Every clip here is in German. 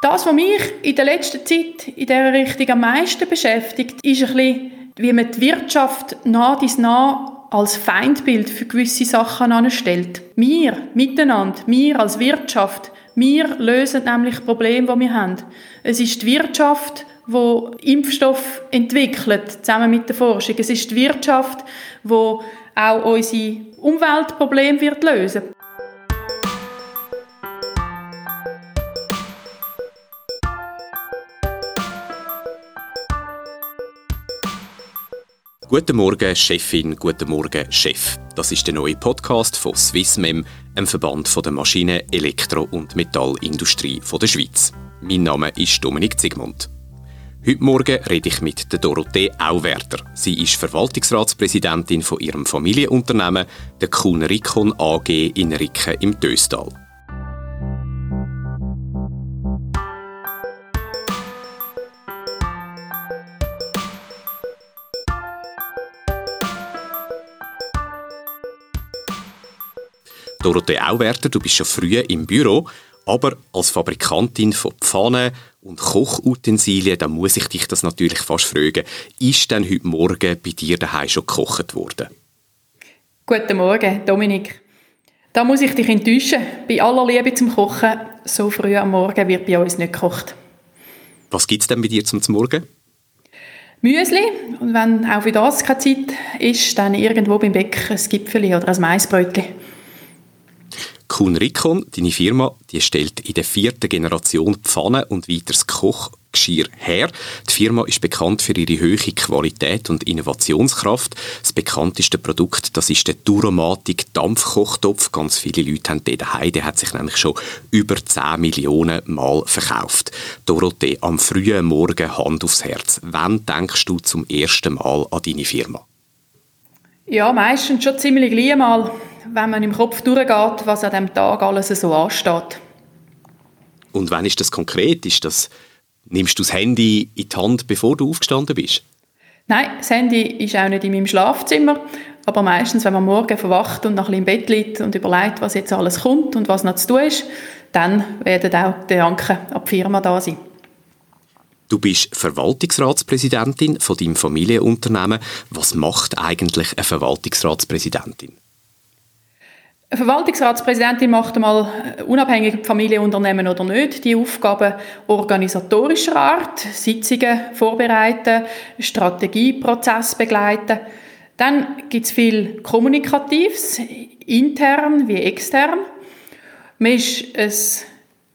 Das, was mich in der letzten Zeit in dieser Richtung am meisten beschäftigt, ist ein bisschen, wie man die Wirtschaft nah dies nah als Feindbild für gewisse Sachen anstellt. Wir miteinander, wir als Wirtschaft, wir lösen nämlich Probleme, die wir haben. Es ist die Wirtschaft, wo Impfstoff entwickelt, zusammen mit der Forschung. Es ist die Wirtschaft, wo auch unsere Umweltprobleme wird lösen. Guten Morgen, Chefin, guten Morgen, Chef. Das ist der neue Podcast von Swissmem, einem Verband der Maschinen-, Elektro- und Metallindustrie der Schweiz. Mein Name ist Dominik Zigmund. Heute Morgen rede ich mit der Dorothee Auwerter. Sie ist Verwaltungsratspräsidentin von ihrem Familienunternehmen, der Kuhn Rikon AG in Ricken im Döstal. Dorothee Auwerter, du bist schon früh im Büro, aber als Fabrikantin von Pfannen und Kochutensilien, da muss ich dich das natürlich fast fragen, ist denn heute Morgen bei dir daheim schon gekocht worden? Guten Morgen, Dominik. Da muss ich dich enttäuschen. Bei aller Liebe zum Kochen, so früh am Morgen wird bei uns nicht gekocht. Was gibt es denn bei dir zum Morgen? Müsli und wenn auch für das keine Zeit ist, dann irgendwo beim Bäcker ein Gipfeli oder ein Maisbrötchen. Kuhn Rikon, deine Firma, die stellt in der vierten Generation Pfannen und weiteres Kochgeschirr her. Die Firma ist bekannt für ihre hohe Qualität und Innovationskraft. Das bekannteste Produkt, das ist der Duromatic Dampfkochtopf. Ganz viele Leute haben den daheim. Der hat sich nämlich schon über 10 Millionen Mal verkauft. Dorothee, am frühen Morgen Hand aufs Herz. Wann denkst du zum ersten Mal an deine Firma? Ja, meistens schon ziemlich gleich mal wenn man im Kopf durchgeht, was an diesem Tag alles so ansteht. Und wann ist das konkret? Ist das, nimmst du das Handy in die Hand, bevor du aufgestanden bist? Nein, das Handy ist auch nicht in meinem Schlafzimmer. Aber meistens, wenn man morgen verwacht und noch ein bisschen im Bett liegt und überlegt, was jetzt alles kommt und was noch zu tun ist, dann werden auch die Gedanken an die Firma da sein. Du bist Verwaltungsratspräsidentin von deinem Familienunternehmen. Was macht eigentlich eine Verwaltungsratspräsidentin? Eine Verwaltungsratspräsidentin macht einmal äh, unabhängig Familienunternehmen oder nicht die Aufgaben organisatorischer Art, Sitzungen vorbereiten, Strategieprozess begleiten. Dann gibt es viel Kommunikatives, intern wie extern. Man ist ein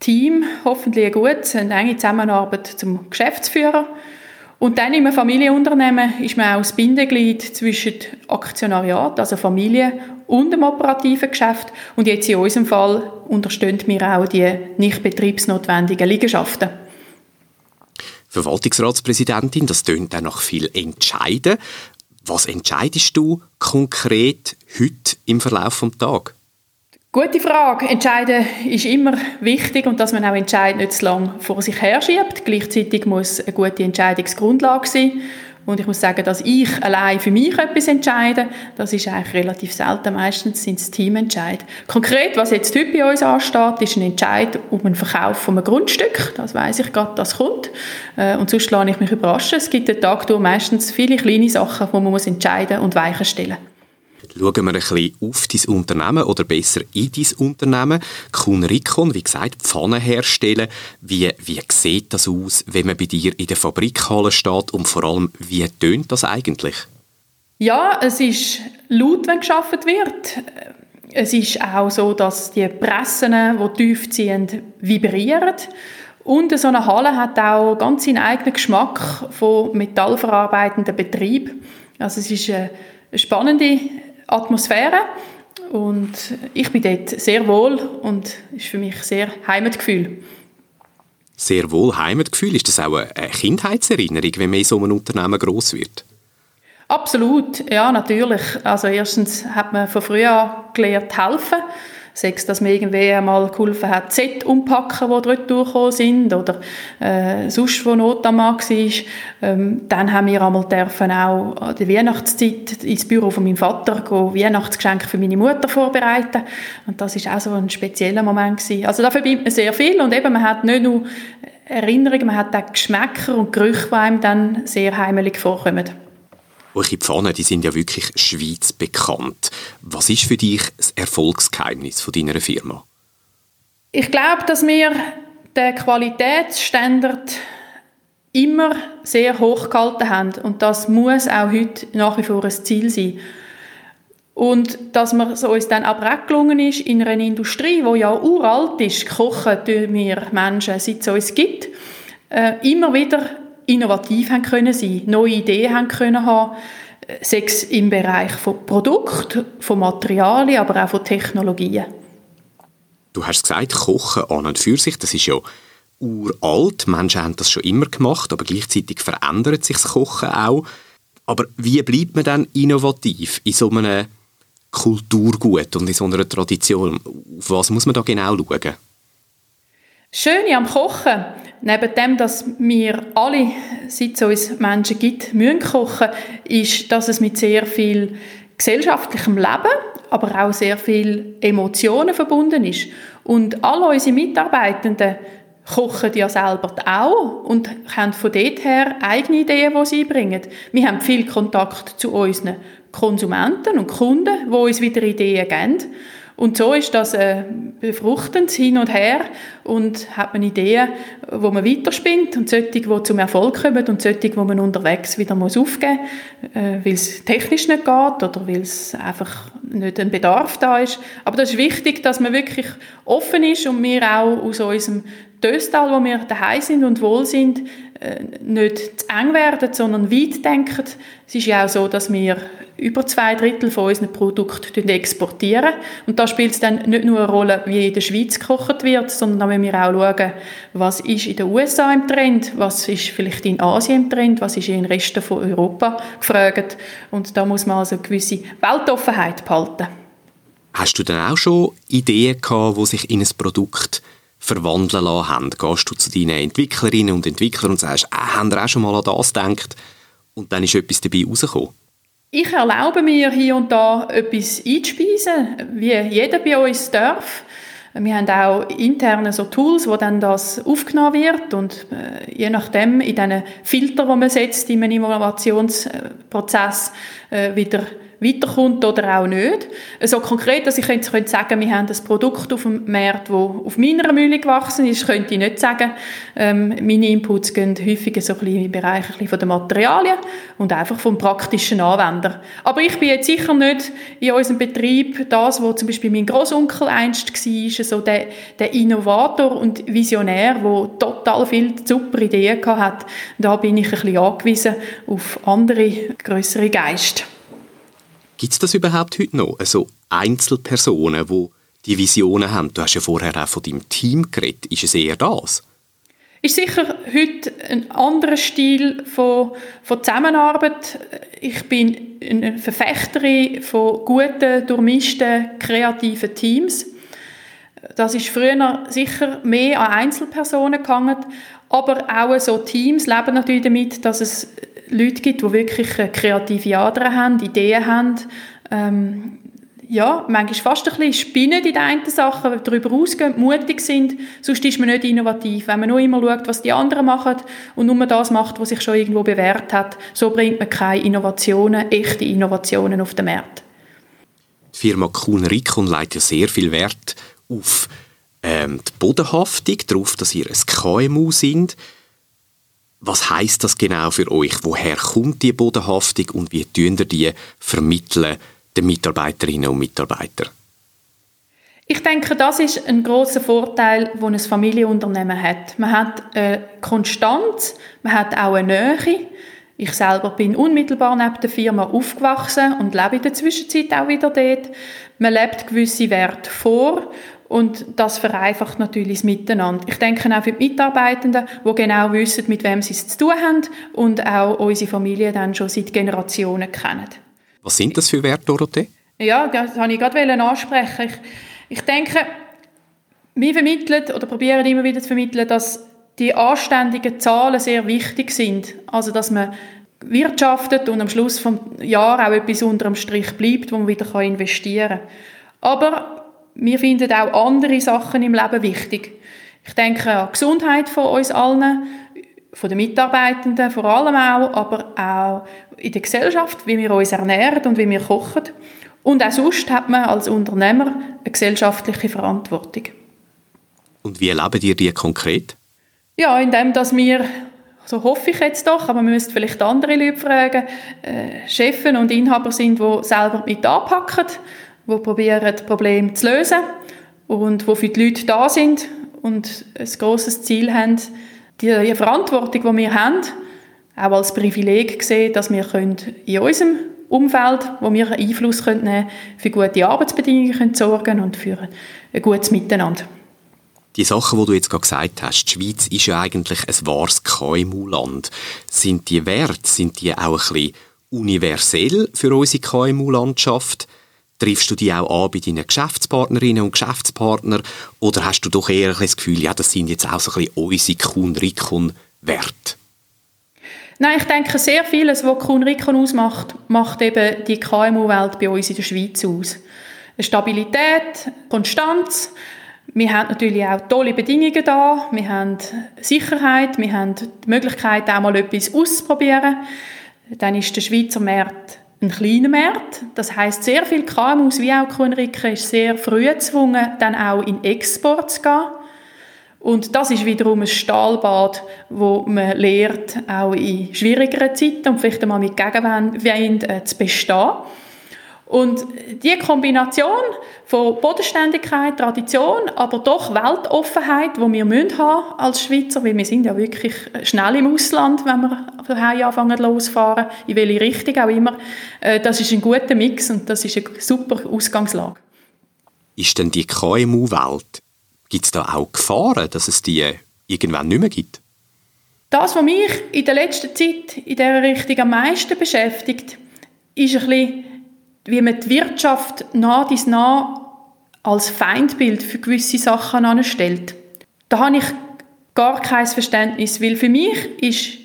Team, hoffentlich gutes, eine enge Zusammenarbeit zum Geschäftsführer. Und dann im Familienunternehmen ist man auch das Bindeglied zwischen Aktionariat, also Familie, und dem operativen Geschäft. Und jetzt in unserem Fall unterstützen wir auch die nicht betriebsnotwendigen Liegenschaften. Verwaltungsratspräsidentin, das tönt dann nach viel Entscheiden. Was entscheidest du konkret heute im Verlauf des Tages? Gute Frage. Entscheiden ist immer wichtig und dass man auch Entscheid nicht zu lange vor sich her schiebt. Gleichzeitig muss eine gute Entscheidungsgrundlage sein. Und ich muss sagen, dass ich allein für mich etwas entscheide, das ist eigentlich relativ selten. Meistens sind es Teamentscheid. Konkret, was jetzt heute bei uns ansteht, ist ein Entscheid um den Verkauf von einem Grundstück. Das weiß ich gerade, das kommt. Äh, und sonst lasse ich mich überraschen. Es gibt den Tag durch meistens viele kleine Sachen, die man entscheiden und weichen stellen muss. Schauen wir ein bisschen auf dein Unternehmen oder besser in dein Unternehmen. Kuhn Rikon, wie gesagt, Pfannen herstellen. Wie, wie sieht das aus, wenn man bei dir in der Fabrikhalle steht und vor allem, wie tönt das eigentlich? Ja, es ist laut, wenn geschaffen wird. Es ist auch so, dass die Pressen, die tief ziehen, vibrieren. Und so eine Halle hat auch ganz seinen eigenen Geschmack von metallverarbeitenden Betrieb. Also es ist eine spannende Atmosphäre und ich bin dort sehr wohl und ist für mich sehr Heimatgefühl. Sehr wohl Heimatgefühl. Ist das auch eine Kindheitserinnerung, wenn man in so einem Unternehmen groß wird? Absolut, ja, natürlich. Also erstens hat man von früh an gelernt helfen. Sei es, dass man irgendwie einmal geholfen hat, Z umpacken, die dort durchgekommen sind, oder äh, sonst, wo Not am Mann war. Ähm, dann haben wir einmal dürfen auch an der Weihnachtszeit ins Büro von meinem Vater gehen, Weihnachtsgeschenke für meine Mutter vorbereiten. Und das ist auch so ein spezieller Moment gewesen. Also da verbindet man sehr viel und eben, man hat nicht nur Erinnerungen, man hat auch Geschmäcker und Gerüche, die einem dann sehr heimelig vorkommen. Eure Pfannen, die sind ja wirklich Schweiz bekannt. Was ist für dich das Erfolgsgeheimnis von deiner Firma? Ich glaube, dass wir den Qualitätsstandard immer sehr hoch gehalten haben und das muss auch heute nach wie vor ein Ziel sein. Und dass mir so uns dann aber auch gelungen ist, in einer Industrie, die ja uralt ist, kochen wir Menschen, seit es uns gibt, äh, immer wieder innovativ haben können sein, neue Ideen haben können haben, äh, sechs im Bereich von Produkt, von Materialien, aber auch von Technologien. Du hast gesagt, Kochen an und für sich, das ist ja uralt. Menschen haben das schon immer gemacht, aber gleichzeitig verändert sich das Kochen auch. Aber wie bleibt man dann innovativ in so einem Kulturgut und in so einer Tradition? Auf was muss man da genau schauen? Schöne am Kochen, neben dem, dass wir alle, seit es uns Menschen gibt, müssen kochen, ist, dass es mit sehr viel gesellschaftlichem Leben, aber auch sehr viel Emotionen verbunden ist. Und alle unsere Mitarbeitenden kochen ja selber auch und haben von dort her eigene Ideen, die sie bringen. Wir haben viel Kontakt zu unseren Konsumenten und Kunden, die uns wieder Ideen geben. Und so ist das äh, befruchtend hin und her und hat man Ideen, wo man weiterspinnt und solche, die zum Erfolg kommen und solche, die man unterwegs wieder muss aufgeben muss, äh, weil es technisch nicht geht oder weil es einfach nicht ein Bedarf da ist. Aber das ist wichtig, dass man wirklich offen ist und wir auch aus unserem Döstal, wo wir daheim sind und wohl sind, nicht zu eng werden, sondern weit denken. Es ist ja auch so, dass wir über zwei Drittel von unseren Produkten exportieren. Und da spielt es dann nicht nur eine Rolle, wie in der Schweiz gekocht wird, sondern da müssen wir auch schauen, was ist in den USA im Trend, was ist vielleicht in Asien im Trend, was ist in den Resten von Europa gefragt. Und da muss man also eine gewisse Weltoffenheit behalten. Hast du dann auch schon Ideen gehabt, die sich in ein Produkt verwandeln lassen haben? Gehst du zu deinen Entwicklerinnen und Entwicklern und sagst, ah, haben ihr auch schon mal an das gedacht? Und dann ist etwas dabei rausgekommen? Ich erlaube mir hier und da etwas einzuspeisen, wie jeder bei uns darf. Wir haben auch interne so Tools, wo dann das aufgenommen wird und äh, je nachdem in diesen Filter, die man setzt in einem Innovationsprozess, äh, wieder weiterkommt oder auch nicht. So konkret, dass ich könnte, könnte sagen, wir haben ein Produkt auf dem Markt, das auf meiner Mühle gewachsen ist, könnte ich nicht sagen. Ähm, meine Inputs gehen häufig so ein bisschen im Bereich ein bisschen von den Materialien und einfach vom praktischen Anwender. Aber ich bin jetzt sicher nicht in unserem Betrieb das, wo zum Beispiel mein Großonkel einst war, so der, der Innovator und Visionär, der total viele super Ideen hatte. Da bin ich ein bisschen angewiesen auf andere, größere Geister. Gibt es das überhaupt heute noch? Also Einzelpersonen, die die Visionen haben? Du hast ja vorher auch von deinem Team geredet. Ist es eher das? Ist sicher heute ein anderer Stil von, von Zusammenarbeit. Ich bin eine Verfechterin von guten, durchmischten, kreativen Teams. Das ist früher sicher mehr an Einzelpersonen gegangen, aber auch so Teams leben natürlich damit, dass es Leute gibt, die wirklich kreative Adern haben, Ideen haben. Ähm, ja, manchmal fast ein bisschen spinnen in den einen Sachen, darüber ausgehen, mutig sind, sonst ist man nicht innovativ. Wenn man nur immer schaut, was die anderen machen und nur das macht, was sich schon irgendwo bewährt hat, so bringt man keine Innovationen, echte Innovationen auf den Markt. Die Firma Kuhn Rikon legt ja sehr viel Wert auf ähm, die Bodenhaftung, darauf, dass ihr ein KMU sind. Was heißt das genau für euch? Woher kommt die Bodenhaftung und wie tun ihr die vermitteln den Mitarbeiterinnen und Mitarbeitern? Ich denke, das ist ein großer Vorteil, den ein Familienunternehmen hat. Man hat eine Konstanz, man hat auch eine Nähe. Ich selber bin unmittelbar neben der Firma aufgewachsen und lebe in der Zwischenzeit auch wieder dort. Man lebt gewisse Werte vor und das vereinfacht natürlich das Miteinander. Ich denke auch für die Mitarbeitenden, die genau wissen, mit wem sie es zu tun haben und auch unsere Familie dann schon seit Generationen kennen. Was sind das für Werte, Dorothee? Ja, das wollte ich gerade ansprechen. Ich, Ich denke, wir vermitteln oder probieren immer wieder zu vermitteln, dass die anständigen Zahlen sehr wichtig sind. Also, dass man wirtschaftet und am Schluss des Jahres auch etwas unter dem Strich bleibt, wo man wieder investieren kann. Aber wir finden auch andere Sachen im Leben wichtig. Ich denke an die Gesundheit von uns allen, von den Mitarbeitenden vor allem auch, aber auch in der Gesellschaft, wie wir uns ernähren und wie wir kochen. Und auch sonst hat man als Unternehmer eine gesellschaftliche Verantwortung. Und wie erleben ihr die konkret? Ja, indem dass wir, so hoffe ich jetzt doch, aber man müsste vielleicht andere Leute fragen, äh, Chefen und Inhaber sind, die selber mit anpacken, die probieren, Probleme zu lösen und die für die Leute da sind und ein grosses Ziel haben, die, Verantwortung, die wir haben, auch als Privileg sehen, dass wir in unserem Umfeld, wo wir Einfluss nehmen können, für gute Arbeitsbedingungen können sorgen und für ein gutes Miteinander. Die Sachen, die du jetzt gerade gesagt hast, die Schweiz ist ja eigentlich ein wahres KMU-Land. Sind die Werte, sind die auch ein bisschen universell für unsere KMU-Landschaft? Triffst du die auch an bei deinen Geschäftspartnerinnen und Geschäftspartnern? Oder hast du doch eher das Gefühl, ja, das sind jetzt auch so ein bisschen unsere Kuhn-Rikon-Werte? Nein, ich denke, sehr vieles, was Kuhn-Rikon ausmacht, macht eben die KMU-Welt bei uns in der Schweiz aus. Stabilität, Konstanz. Wir haben natürlich auch tolle Bedingungen da. Wir haben Sicherheit, wir haben die Möglichkeit, auch mal etwas auszuprobieren. Dann ist der Schweizer Markt ein kleiner Markt. Das heißt, sehr viele KMUs wie auch Kuhnrike ist sehr früh gezwungen, dann auch in Export zu gehen. Und das ist wiederum ein Stahlbad, wo man lernt, auch in schwierigeren Zeiten und vielleicht einmal mit Gegenwind äh, zu bestehen. Und die Kombination von Bodenständigkeit, Tradition, aber doch Weltoffenheit, die wir müssen haben als Schweizer, weil wir sind ja wirklich schnell im Ausland, wenn wir daheim anfangen losfahren, in welche Richtung auch immer, äh, das ist ein guter Mix und das ist eine super Ausgangslage. Ist denn die KMU-Welt, gibt es da auch Gefahren, dass es die irgendwann nicht mehr gibt? Das, was mich in der letzten Zeit in dieser Richtung am meisten beschäftigt, ist ein bisschen wie man die Wirtschaft nah dies nah als Feindbild für gewisse Sachen anstellt. Da habe ich gar kein Verständnis, weil für mich ist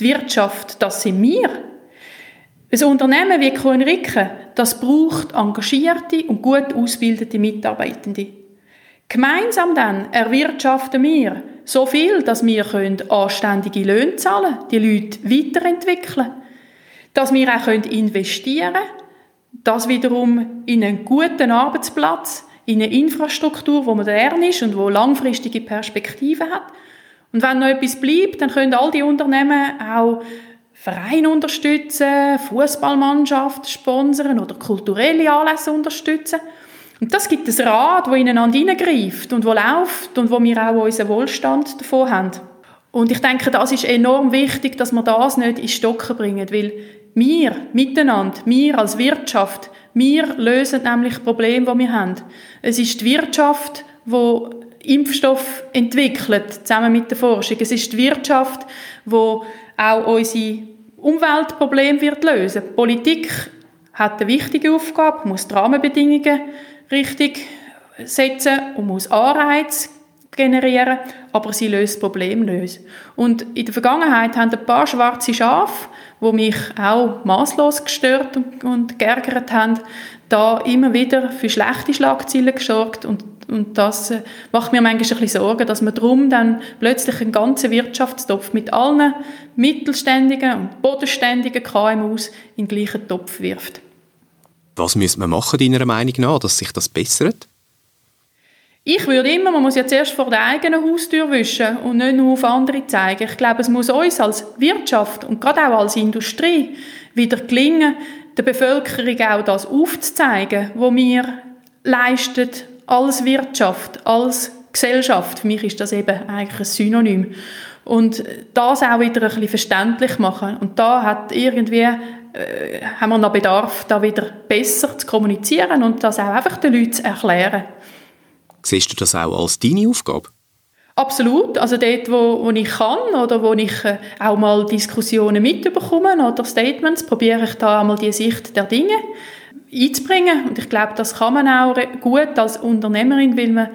die Wirtschaft, das sind wir. Ein Unternehmen wie Kronricke, das braucht engagierte und gut ausgebildete Mitarbeitende. Gemeinsam dann erwirtschaften wir so viel, dass wir anständige Löhne zahlen können, die Leute weiterentwickeln, dass wir auch investieren können, das wiederum in einen guten Arbeitsplatz, in eine Infrastruktur, wo modern ist und wo langfristige Perspektiven hat. Und wenn noch etwas bleibt, dann können all die Unternehmen auch Vereine unterstützen, Fußballmannschaft sponsern oder kulturelle Anlässe unterstützen. Und das gibt ein Rad, wo ineinander hineingreift und wo läuft und wo wir auch unseren Wohlstand davon haben. Und ich denke, das ist enorm wichtig, dass wir das nicht in Stocken bringen, weil wir miteinander, wir als Wirtschaft, wir lösen nämlich Probleme, die wir haben. Es ist die Wirtschaft, die Impfstoff entwickelt, zusammen mit der Forschung. Es ist die Wirtschaft, die auch unsere Umweltprobleme wird lösen. Die Politik hat eine wichtige Aufgabe, muss die Rahmenbedingungen richtig setzen und muss Anreize generieren, aber sie löst das Problem nicht. Und in der Vergangenheit haben ein paar schwarze Schafe, die mich auch maßlos gestört und, und geärgert haben, da immer wieder für schlechte Schlagzeilen gesorgt und und das äh, macht mir manchmal ein bisschen Sorgen, dass man darum dann plötzlich einen ganzen Wirtschaftstopf mit allen mittelständigen und bodenständigen KMUs in den gleichen Topf wirft. Was müsste man machen, deiner Meinung nach, dass sich das bessert? Ich würde immer, man muss ja zuerst vor der eigenen Haustür wischen und nicht nur auf andere zeigen. Ich glaube, es muss uns als Wirtschaft und gerade auch als Industrie wieder gelingen, der Bevölkerung auch das aufzuzeigen, was wir leisten als Wirtschaft, als Gesellschaft. Für mich ist das eben eigentlich ein Synonym. Und das auch wieder ein bisschen verständlich machen. Und da hat irgendwie äh, haben wir noch Bedarf, da wieder besser zu kommunizieren und das auch einfach den Leuten zu erklären. Siehst du das auch als deine Aufgabe? Absolut. Also dort, wo, wo ich kann oder wo ich äh, auch mal Diskussionen mitbekomme oder Statements, probiere ich da einmal die Sicht der Dinge einzubringen. Und ich glaube, das kann man auch gut als Unternehmerin, weil man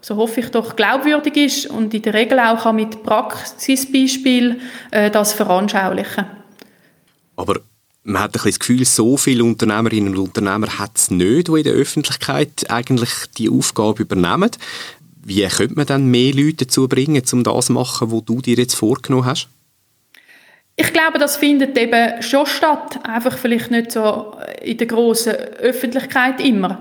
so hoffe ich doch, glaubwürdig ist und in der Regel auch kann mit Praxisbeispiel äh, das veranschaulichen. Aber man hat ein das Gefühl, so viele Unternehmerinnen und Unternehmer hat es nicht, die in der Öffentlichkeit eigentlich die Aufgabe übernehmen. Wie könnte man dann mehr Leute dazu bringen, um das zu machen, was du dir jetzt vorgenommen hast? Ich glaube, das findet eben schon statt, einfach vielleicht nicht so in der großen Öffentlichkeit immer.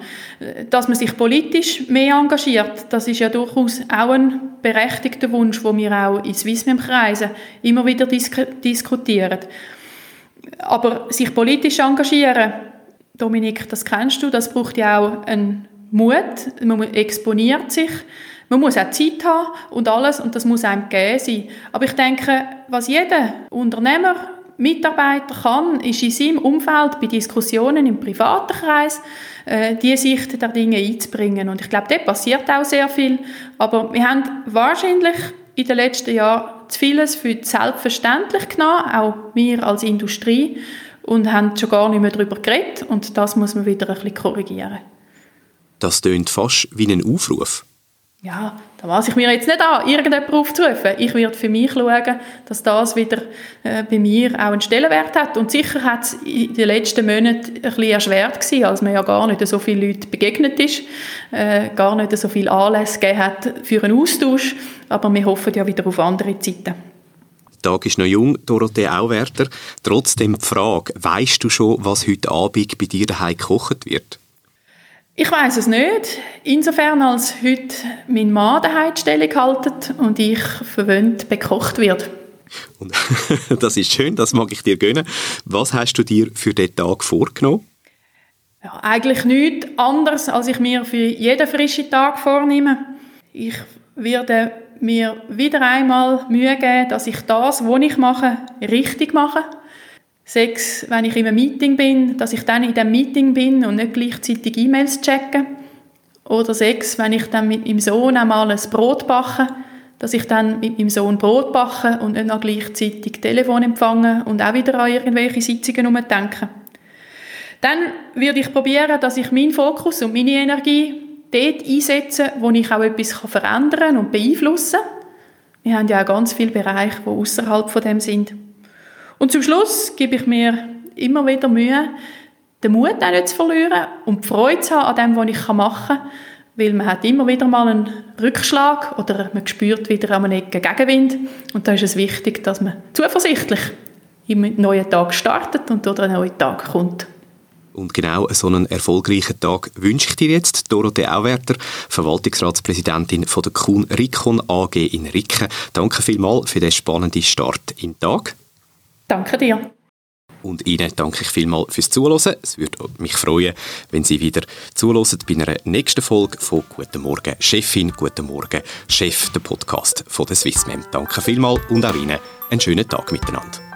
Dass man sich politisch mehr engagiert, das ist ja durchaus auch ein berechtigter Wunsch, wo wir auch in Swissmem-Kreisen immer wieder disk diskutieren. Aber sich politisch engagieren, Dominik, das kennst du, das braucht ja auch einen Mut, man exponiert sich, man muss auch Zeit haben und alles und das muss einem gegeben sein. Aber ich denke, was jeder Unternehmer, Mitarbeiter kann, ist in seinem Umfeld bei Diskussionen im privaten Kreis äh, die Sicht der Dinge einzubringen. Und ich glaube, dort passiert auch sehr viel. Aber wir haben wahrscheinlich in den letzten Jahren zu vieles für selbstverständlich genommen, auch wir als Industrie, und haben schon gar nicht mehr darüber geredet. Und das muss man wieder ein bisschen korrigieren. Das tönt fast wie ein Aufruf ja, da weiß ich mir jetzt nicht an, irgendjemanden aufzurufen. Ich werde für mich schauen, dass das wieder äh, bei mir auch einen Stellenwert hat. Und sicher hat es in den letzten Monaten ein bisschen erschwert gewesen, als man ja gar nicht so viele Leute begegnet ist, äh, gar nicht so viele Anlässe gegeben hat für einen Austausch. Aber wir hoffen ja wieder auf andere Zeiten. Tag ist noch jung, Dorothee Auwerter. Trotzdem die Frage, weißt du schon, was heute Abend bei dir daheim gekocht wird? Ich weiß es nicht. Insofern, als heute mein Mann daheim Stellung haltet und ich verwöhnt bekocht wird. Und das ist schön, das mag ich dir gönnen. Was hast du dir für den Tag vorgenommen? Ja, eigentlich nichts anderes, als ich mir für jeden frischen Tag vornehme. Ich werde mir wieder einmal Mühe geben, dass ich das, was ich mache, richtig mache. Sechs, wenn ich in einem Meeting bin, dass ich dann in dem Meeting bin und nicht gleichzeitig E-Mails checke. Oder sechs, wenn ich dann mit meinem Sohn einmal ein Brot backe, dass ich dann mit meinem Sohn Brot backe und nicht noch gleichzeitig Telefon empfange und auch wieder an irgendwelche Sitzungen umdenke. Dann würde ich probieren, dass ich meinen Fokus und meine Energie dort einsetze, wo ich auch etwas verändern und beeinflussen kann. Wir haben ja auch ganz viele Bereiche, die außerhalb von dem sind. Und zum Schluss gebe ich mir immer wieder Mühe, den Mut auch nicht zu verlieren und die Freude zu haben an dem, was ich machen kann. Weil man hat immer wieder mal einen Rückschlag oder man spürt wieder an einem Ecke Gegenwind. Und da ist es wichtig, dass man zuversichtlich im neuen Tag startet und durch den neuen Tag kommt. Und genau so einen erfolgreichen Tag wünsche ich dir jetzt, Dorothee Auwerter, Verwaltungsratspräsidentin von der Kuhn Rikon AG in Ricken. Danke vielmals für den spannenden Start den Tag. Danke dir. Und Ihnen danke ich vielmals fürs Zuhören. Es würde mich freuen, wenn Sie wieder zuhören bei einer nächsten Folge von Guten Morgen Chefin, Guten Morgen Chef, der Podcast von der Swissmem. Danke vielmals und auch Ihnen einen schönen Tag miteinander.